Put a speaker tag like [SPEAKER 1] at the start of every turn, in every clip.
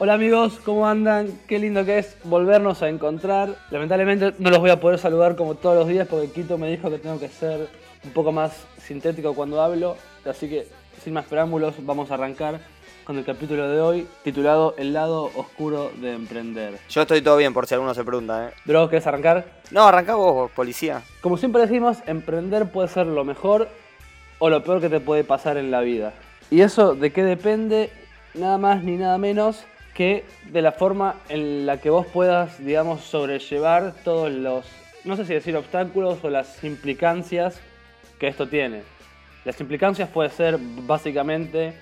[SPEAKER 1] Hola amigos, ¿cómo andan? Qué lindo que es volvernos a encontrar. Lamentablemente no los voy a poder saludar como todos los días porque Quito me dijo que tengo que ser un poco más sintético cuando hablo. Así que sin más preámbulos vamos a arrancar con el capítulo de hoy titulado El lado oscuro de emprender.
[SPEAKER 2] Yo estoy todo bien por si alguno se pregunta, ¿eh?
[SPEAKER 1] Bro, ¿querés arrancar?
[SPEAKER 2] No, arrancá vos, policía.
[SPEAKER 1] Como siempre decimos, emprender puede ser lo mejor o lo peor que te puede pasar en la vida. ¿Y eso de qué depende? Nada más ni nada menos que de la forma en la que vos puedas, digamos, sobrellevar todos los, no sé si decir obstáculos o las implicancias que esto tiene. Las implicancias puede ser básicamente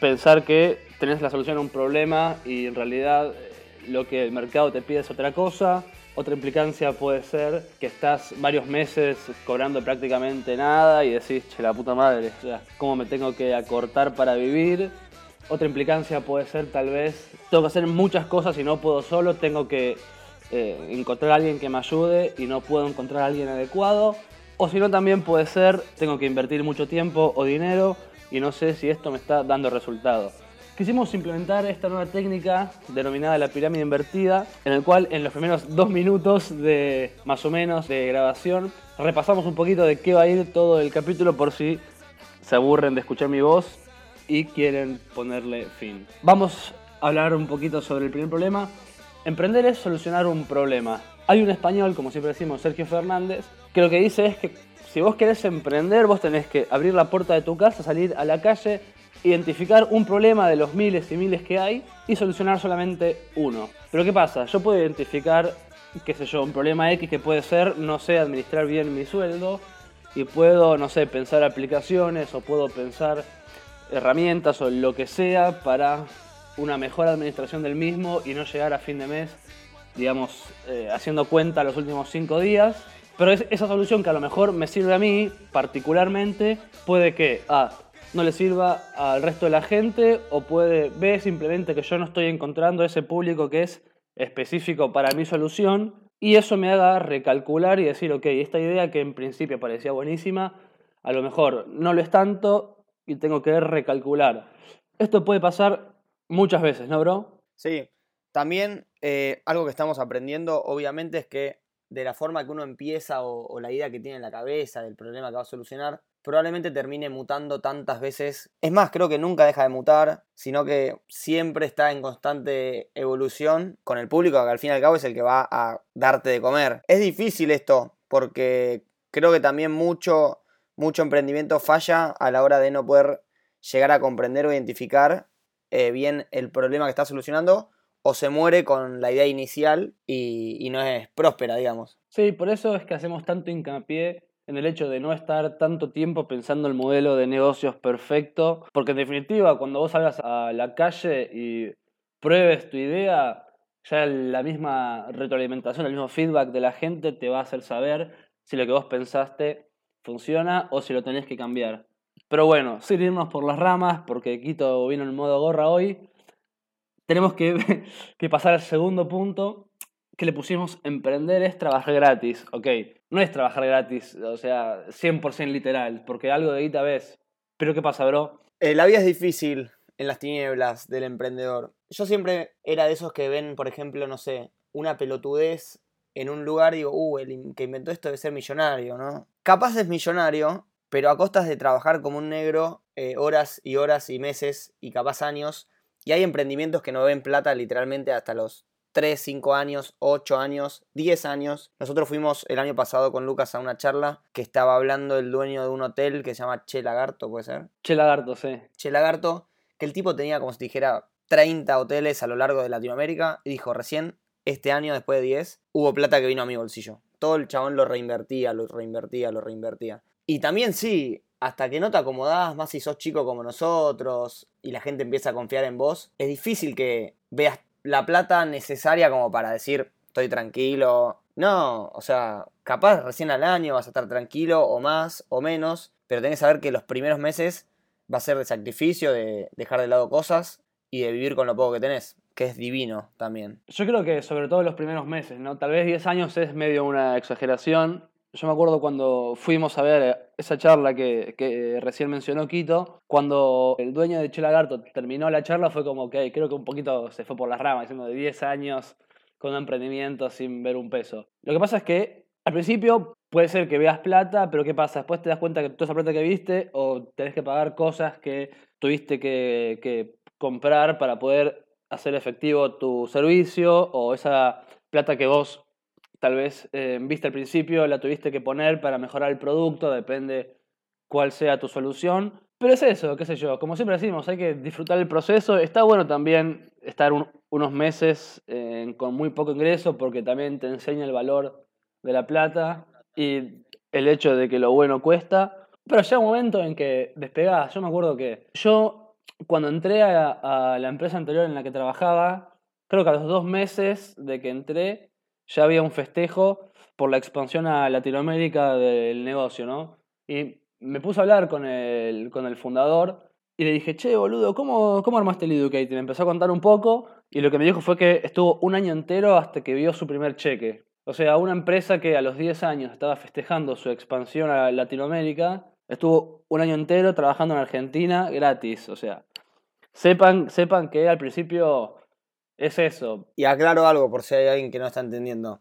[SPEAKER 1] pensar que tenés la solución a un problema y en realidad lo que el mercado te pide es otra cosa. Otra implicancia puede ser que estás varios meses cobrando prácticamente nada y decís, che, la puta madre, ¿cómo me tengo que acortar para vivir? Otra implicancia puede ser tal vez, tengo que hacer muchas cosas y no puedo solo, tengo que eh, encontrar a alguien que me ayude y no puedo encontrar a alguien adecuado. O si no, también puede ser, tengo que invertir mucho tiempo o dinero y no sé si esto me está dando resultado. Quisimos implementar esta nueva técnica denominada la pirámide invertida, en el cual en los primeros dos minutos de más o menos de grabación repasamos un poquito de qué va a ir todo el capítulo por si se aburren de escuchar mi voz y quieren ponerle fin. Vamos a hablar un poquito sobre el primer problema. Emprender es solucionar un problema. Hay un español, como siempre decimos, Sergio Fernández, que lo que dice es que si vos querés emprender, vos tenés que abrir la puerta de tu casa, salir a la calle, identificar un problema de los miles y miles que hay y solucionar solamente uno. Pero ¿qué pasa? Yo puedo identificar, qué sé yo, un problema X que puede ser, no sé, administrar bien mi sueldo y puedo, no sé, pensar aplicaciones o puedo pensar herramientas o lo que sea para una mejor administración del mismo y no llegar a fin de mes, digamos, eh, haciendo cuenta los últimos cinco días. Pero esa solución que a lo mejor me sirve a mí particularmente, puede que A, no le sirva al resto de la gente o puede B, simplemente que yo no estoy encontrando ese público que es específico para mi solución y eso me haga recalcular y decir, ok, esta idea que en principio parecía buenísima, a lo mejor no lo es tanto y tengo que recalcular. Esto puede pasar muchas veces, ¿no, bro?
[SPEAKER 2] Sí. También eh, algo que estamos aprendiendo, obviamente, es que de la forma que uno empieza o, la idea que tiene en la cabeza del problema que va a solucionar, probablemente termine mutando tantas veces. Es más, creo que nunca deja de mutar, sino que siempre está en constante evolución con el público, que al fin y al cabo es el que va a darte de comer. Es difícil esto, porque creo que también mucho mucho emprendimiento falla a la hora de no poder llegar a comprender o identificar eh, bien el problema que está solucionando o se muere con la idea inicial y, no es próspera, digamos.
[SPEAKER 1] Sí, por eso es que hacemos tanto hincapié en el hecho de no estar tanto tiempo pensando el modelo de negocios perfecto, porque en definitiva cuando vos salgas a la calle y pruebes tu idea, ya la misma retroalimentación, el mismo feedback de la gente te va a hacer saber si lo que vos pensaste funciona o si lo tenés que cambiar. Pero bueno, sin irnos por las ramas, porque Quito vino en modo gorra hoy, tenemos que, que pasar al segundo punto que le pusimos emprender es trabajar gratis. Ok, no es trabajar gratis, o sea, 100% literal, porque algo de guita ves. Pero ¿qué pasa, bro?
[SPEAKER 2] Eh, la vida es difícil en las tinieblas del emprendedor. Yo siempre era de esos que ven, por ejemplo, no sé, una pelotudez en un lugar digo, uh, el que inventó esto debe ser millonario, ¿no? Capaz es millonario, pero a costas de trabajar como un negro eh, horas y horas y meses y capaz años. Y hay emprendimientos que no ven plata literalmente hasta los 3, 5 años, 8 años, 10 años. Nosotros fuimos el año pasado con Lucas a una charla que estaba hablando el dueño de un hotel que se llama Che Lagarto, ¿puede ser?
[SPEAKER 1] Che Lagarto, sí.
[SPEAKER 2] Che Lagarto, que el tipo tenía como si dijera 30 hoteles a lo largo de Latinoamérica y dijo recién este año, después de 10, hubo plata que vino a mi bolsillo. Todo el chabón lo reinvertía, lo reinvertía, lo reinvertía. Y también sí, hasta que no te acomodás, más si sos chico como nosotros y la gente empieza a confiar en vos, es difícil que veas la plata necesaria como para decir, estoy tranquilo. No, o sea, capaz recién al año vas a estar tranquilo o más o menos, pero tenés que saber que los primeros meses va a ser de sacrificio, de dejar de lado cosas y de vivir con lo poco que tenés que es divino también.
[SPEAKER 1] Yo creo que sobre todo los primeros meses, ¿no? Tal vez 10 años es medio una exageración, Yo me acuerdo cuando fuimos a ver esa charla que, que recién mencionó Quito, cuando el dueño de Chelagarto terminó la charla fue como que creo que un poquito se fue por las ramas, diciendo de 10 años con un emprendimiento sin ver un peso. Lo que pasa es que al principio puede ser que veas plata, pero ¿qué pasa? Después te das cuenta que toda esa plata que viste o tenés que pagar cosas que tuviste que, que comprar para poder hacer efectivo tu servicio o esa plata que vos tal vez eh, viste al principio la tuviste que poner para mejorar el producto, depende cuál sea tu solución. Pero es eso, qué sé yo, como siempre decimos, hay que disfrutar el proceso. Está bueno también estar unos meses eh, con muy poco ingreso porque también te enseña el valor de la plata y el hecho de que lo bueno cuesta. Pero llega un momento en que despegás. Yo me acuerdo que yo, cuando entré a, a la empresa anterior en la que trabajaba, creo que a los dos meses de que entré, ya había un festejo por la expansión a Latinoamérica del negocio, ¿no? Y me puse a hablar con el, con el fundador y le dije, che, boludo, ¿cómo, cómo armaste el Educate? Y me empezó a contar un poco y lo que me dijo fue que estuvo un año entero hasta que vio su primer cheque. O sea, una empresa que a los 10 años estaba festejando su expansión a Latinoamérica, estuvo un año entero trabajando en Argentina gratis. O sea, sepan, sepan que al principio es eso.
[SPEAKER 2] Y aclaro algo por si hay alguien que no está entendiendo.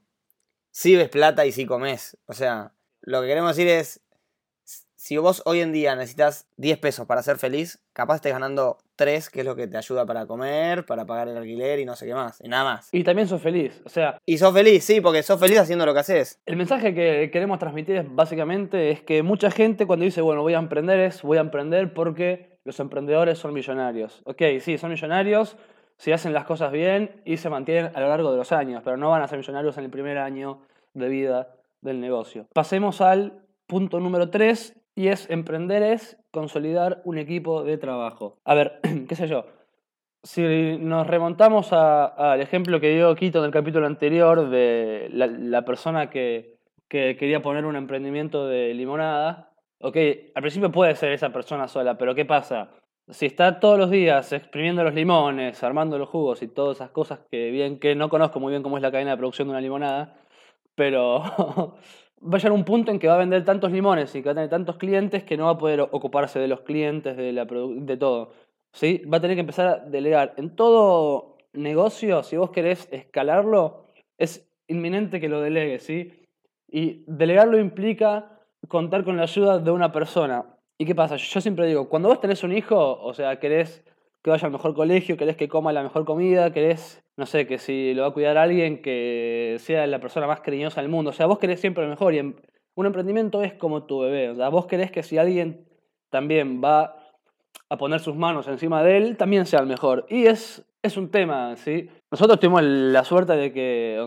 [SPEAKER 2] Si ves plata y si comes. O sea, lo que queremos decir es, si vos hoy en día necesitas 10 pesos para ser feliz, capaz estés ganando 3, que es lo que te ayuda para comer, para pagar el alquiler y no sé qué más, y nada más.
[SPEAKER 1] Y también sos feliz, o sea...
[SPEAKER 2] Y sos feliz, sí, porque sos feliz haciendo lo que haces.
[SPEAKER 1] El mensaje que queremos transmitir es básicamente es que mucha gente cuando dice, bueno, voy a emprender es, voy a emprender porque los emprendedores son millonarios. Ok, sí, son millonarios, si hacen las cosas bien y se mantienen a lo largo de los años, pero no van a ser millonarios en el primer año de vida del negocio. Pasemos al punto número 3 y es emprender es consolidar un equipo de trabajo. A ver, qué sé yo. Si nos remontamos al ejemplo que dio Quito en el capítulo anterior de la, persona que, que quería poner un emprendimiento de limonada, ok, al principio puede ser esa persona sola, pero ¿qué pasa? si está todos los días exprimiendo los limones, armando los jugos y todas esas cosas que bien que no conozco muy bien cómo es la cadena de producción de una limonada, pero va a llegar un punto en que va a vender tantos limones y que va a tener tantos clientes que no va a poder ocuparse de los clientes, de, la de todo. ¿sí? Va a tener que empezar a delegar. En todo negocio, si vos querés escalarlo, es inminente que lo delegues. ¿sí? Y delegarlo implica contar con la ayuda de una persona. ¿Y qué pasa? Yo siempre digo, cuando vos tenés un hijo, o sea, querés que vaya al mejor colegio, querés que coma la mejor comida, querés, no sé, que si lo va a cuidar alguien, que sea la persona más cariñosa del mundo. O sea, vos querés siempre lo mejor y un emprendimiento es como tu bebé. O sea, vos querés que si alguien también va a poner sus manos encima de él, también sea el mejor. Y es, es un tema, ¿sí? Nosotros tuvimos la suerte de que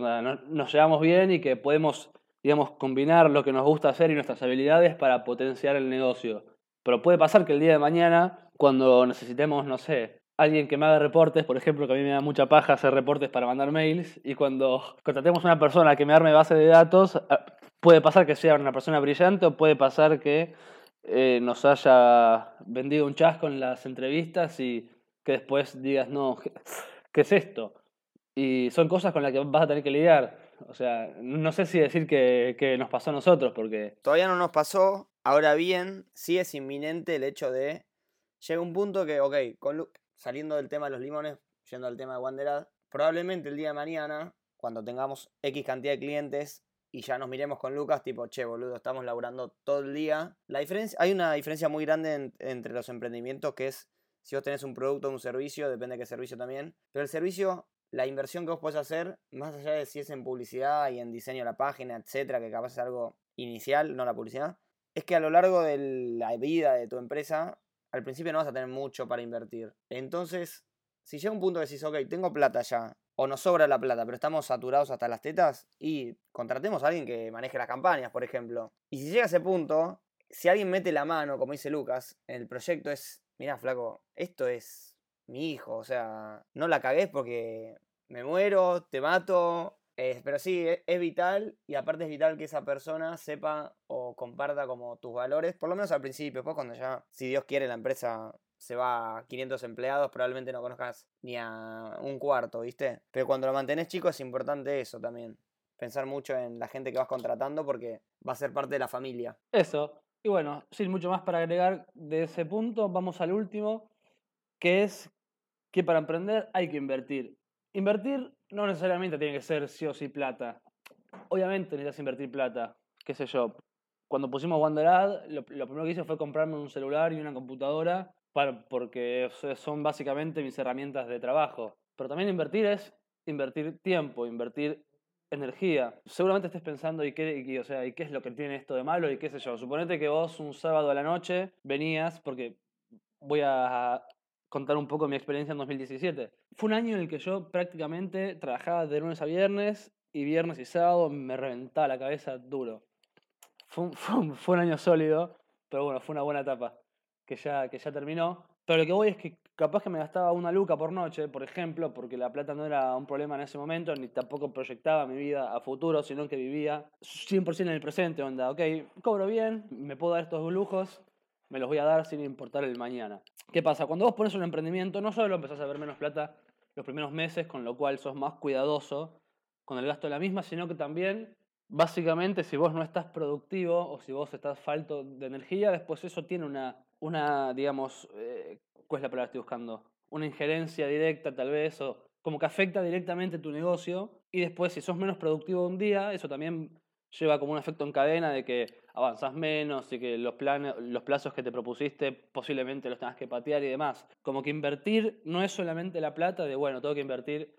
[SPEAKER 1] nos llevamos bien y que podemos, digamos, combinar lo que nos gusta hacer y nuestras habilidades para potenciar el negocio. Pero puede pasar que el día de mañana, cuando necesitemos, no sé, alguien que me haga reportes, por ejemplo, que a mí me da mucha paja hacer reportes para mandar mails, y cuando contratemos a una persona que me arme base de datos, ah, puede pasar que sea una persona brillante o puede pasar que eh, nos haya vendido un chasco en las entrevistas y que después digas, no, ¿qué es esto? Y son cosas con las que vas a tener que lidiar. O sea, no sé si decir que, que nos pasó a nosotros, porque...
[SPEAKER 2] Todavía no nos pasó, Ahora bien, sí es inminente el hecho de. Llega un punto que, ok, saliendo del tema de los limones, yendo al tema de Wanderad, probablemente el día de mañana, cuando tengamos X cantidad de clientes y ya nos miremos con Lucas, tipo, che, boludo, estamos laburando todo el día. La diferencia, hay una diferencia muy grande entre los emprendimientos que es si vos tenés un producto o un servicio, depende de qué servicio también. Pero el servicio, la inversión que vos podés hacer, más allá de si es en publicidad y en diseño de la página, etcétera, que capaz es algo inicial, no la publicidad, es que a lo largo de la vida de tu empresa, al principio no vas a tener mucho para invertir. Entonces, si llega un punto que decís, ok, tengo plata ya, o nos sobra la plata, pero estamos saturados hasta las tetas, y contratemos a alguien que maneje las campañas, por ejemplo. Y si llega ese punto, si alguien mete la mano, como dice Lucas, en el proyecto es, mira, flaco, esto es mi hijo, o sea, no la cagues porque me muero, te mato, pero sí, e, es, vital y aparte es vital que esa persona sepa o comparta como tus valores, por lo menos al principio, después cuando ya, si Dios quiere, la empresa se va a 500 empleados, probablemente no conozcas ni a un cuarto, ¿viste? Pero cuando lo mantenés chico es importante eso también. pensar mucho en la gente que vas contratando porque va a ser parte de la familia.
[SPEAKER 1] Eso. Y bueno, sin mucho más para agregar de ese punto, vamos al último, que es que para emprender hay que invertir. Invertir no necesariamente tiene que ser sí o sí plata. Obviamente necesitas invertir plata, qué sé yo. Cuando pusimos Wanderad, lo, primero que hice fue comprarme un celular y una computadora para, porque son básicamente mis herramientas de trabajo. Pero también invertir es invertir tiempo, invertir energía. Seguramente estés pensando, ¿y qué, o sea, ¿y qué es lo que tiene esto de malo? Y qué sé yo. Suponete que vos un sábado a la noche venías, porque voy a contar un poco mi experiencia en 2017. Fue un año en el que yo prácticamente trabajaba de lunes a viernes y viernes y sábado me reventaba la cabeza duro. Fue fue un año sólido, pero bueno, fue una buena etapa que ya, que ya terminó. Pero lo que voy es que capaz que me gastaba una luca por noche, por ejemplo, porque la plata no era un problema en ese momento, ni tampoco proyectaba mi vida a futuro, sino que vivía 100% en el presente, onda, ok, cobro bien, me puedo dar estos lujos, me los voy a dar sin importar el mañana. ¿Qué pasa? Cuando vos pones un emprendimiento, no solo empezás a ver menos plata los primeros meses, con lo cual sos más cuidadoso con el gasto de la misma, sino que también básicamente si vos no estás productivo o si vos estás falto de energía, después eso tiene una, una digamos, eh, ¿cuál es la palabra que estoy buscando? Una injerencia directa tal vez, o como que afecta directamente tu negocio. Y después si sos menos productivo un día, eso también lleva como un efecto en cadena de que avanzas menos y que los, planes, los plazos que te propusiste posiblemente los tengas que patear y demás. Como que invertir no es solamente la plata de, bueno, tengo que invertir,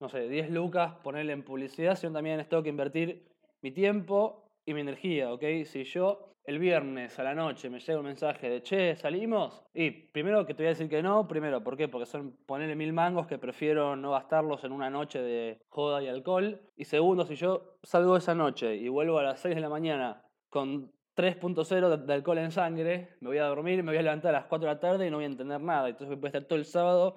[SPEAKER 1] no sé, 10 lucas, ponerle en publicidad, sino también tengo que invertir mi tiempo y mi energía, ¿ok? Si yo el viernes a la noche me llega un mensaje de, che, salimos, y primero que te voy a decir que no, primero, ¿por qué? Porque son ponerle mil mangos que prefiero no gastarlos en una noche de joda y alcohol. Y segundo, si yo salgo esa noche y vuelvo a las 6 de la mañana con 3.0 de alcohol en sangre, me voy a dormir, me voy a levantar a las 4 de la tarde y no voy a entender nada. Entonces voy a estar todo el sábado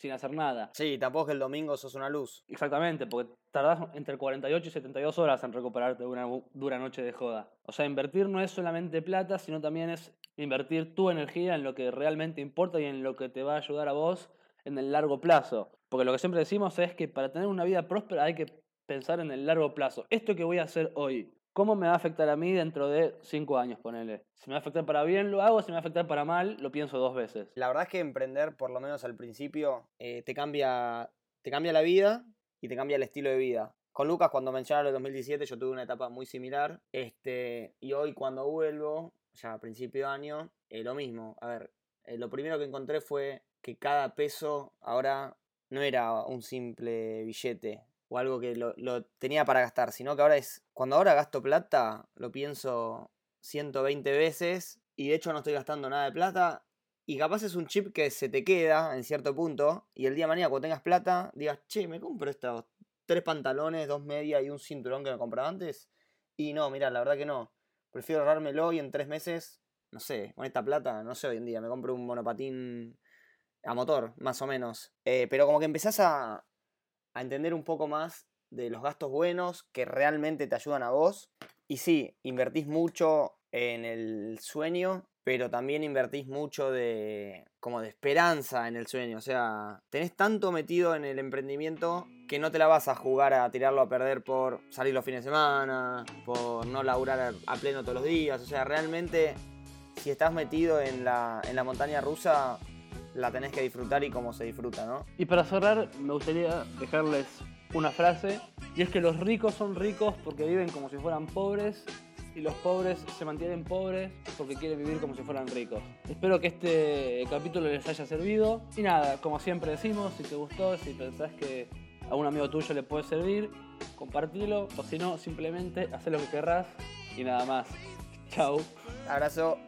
[SPEAKER 1] sin hacer nada.
[SPEAKER 2] Sí, tampoco que el domingo sos una luz.
[SPEAKER 1] Exactamente, porque tardás entre 48 y 72 horas en recuperarte de una dura noche de joda. O sea, invertir no es solamente plata, sino también es invertir tu energía en lo que realmente importa y en lo que te va a ayudar a vos en el largo plazo. Porque lo que siempre decimos es que para tener una vida próspera hay que pensar en el largo plazo. Esto que voy a hacer hoy, ¿Cómo me va a afectar a mí dentro de cinco años, ponele? Si me va a afectar para bien, lo hago. Si me va a afectar para mal, lo pienso dos veces.
[SPEAKER 2] La verdad es que emprender, por lo menos al principio, eh, te, cambia, te cambia la vida y te cambia el estilo de vida. Con Lucas, cuando mencionaron el 2017, yo tuve una etapa muy similar. Este, y hoy, cuando vuelvo, ya a principio de año, eh, lo mismo. A ver, eh, lo primero que encontré fue que cada peso ahora no era un simple billete, o algo que lo, tenía para gastar, sino que ahora es, cuando ahora gasto plata, lo pienso 120 veces y de hecho no estoy gastando nada de plata y capaz es un chip que se te queda en cierto punto y el día de mañana cuando tengas plata digas, che, me compro estos tres pantalones, dos medias y un cinturón que me compraba antes y no, mira, la verdad que no, prefiero ahorrármelo y en tres meses, no sé, con esta plata, no sé hoy en día, me compro un monopatín a motor, más o menos. Eh, pero como que empezás a, a entender un poco más de los gastos buenos que realmente te ayudan a vos. Y sí, invertís mucho en el sueño, pero también invertís mucho de como de esperanza en el sueño, o sea, tenés tanto metido en el emprendimiento que no te la vas a jugar a tirarlo a perder por salir los fines de semana, por no laburar a pleno todos los días, o sea, realmente si estás metido en la, en la montaña rusa, la tenés que disfrutar y cómo se disfruta, ¿no?
[SPEAKER 1] Y para cerrar, me gustaría dejarles una frase, y es que los ricos son ricos porque viven como si fueran pobres y los pobres se mantienen pobres porque quieren vivir como si fueran ricos. Espero que este capítulo les haya servido. Y nada, como siempre decimos, si te gustó, si pensás que a un amigo tuyo le puede servir, compartilo, o si no, simplemente haz lo que querrás y nada más. Chao.
[SPEAKER 2] Abrazo.